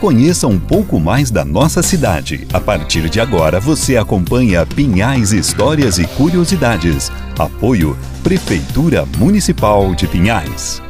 Conheça um pouco mais da nossa cidade. A partir de agora, você acompanha Pinhais Histórias e Curiosidades. Apoio Prefeitura Municipal de Pinhais.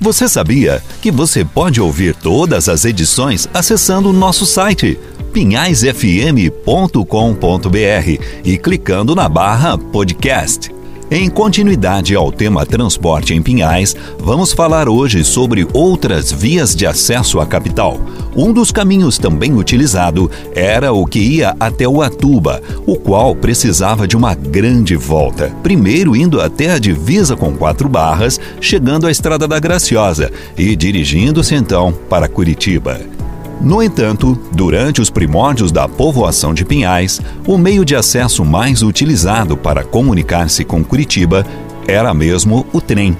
Você sabia que você pode ouvir todas as edições acessando o nosso site pinhaisfm.com.br e clicando na barra podcast. Em continuidade ao tema transporte em Pinhais, vamos falar hoje sobre outras vias de acesso à capital. Um dos caminhos também utilizado era o que ia até o Atuba, o qual precisava de uma grande volta. Primeiro indo até a divisa com quatro barras, chegando à Estrada da Graciosa e dirigindo-se então para Curitiba. No entanto, durante os primórdios da povoação de Pinhais, o meio de acesso mais utilizado para comunicar-se com Curitiba era mesmo o trem.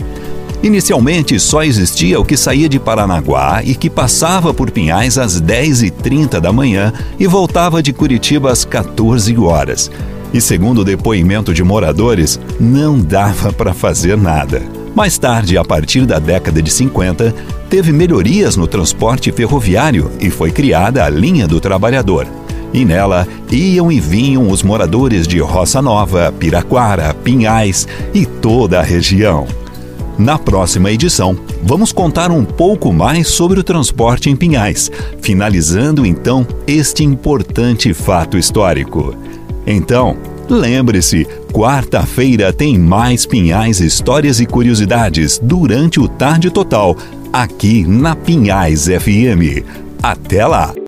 Inicialmente só existia o que saía de Paranaguá e que passava por Pinhais às 10h30 da manhã e voltava de Curitiba às 14 horas. E segundo o depoimento de moradores, não dava para fazer nada. Mais tarde, a partir da década de 50, teve melhorias no transporte ferroviário e foi criada a Linha do Trabalhador. E nela iam e vinham os moradores de Roça Nova, Piraquara, Pinhais e toda a região. Na próxima edição, vamos contar um pouco mais sobre o transporte em Pinhais, finalizando então este importante fato histórico. Então, Lembre-se, quarta-feira tem mais Pinhais histórias e curiosidades durante o Tarde Total, aqui na Pinhais FM. Até lá!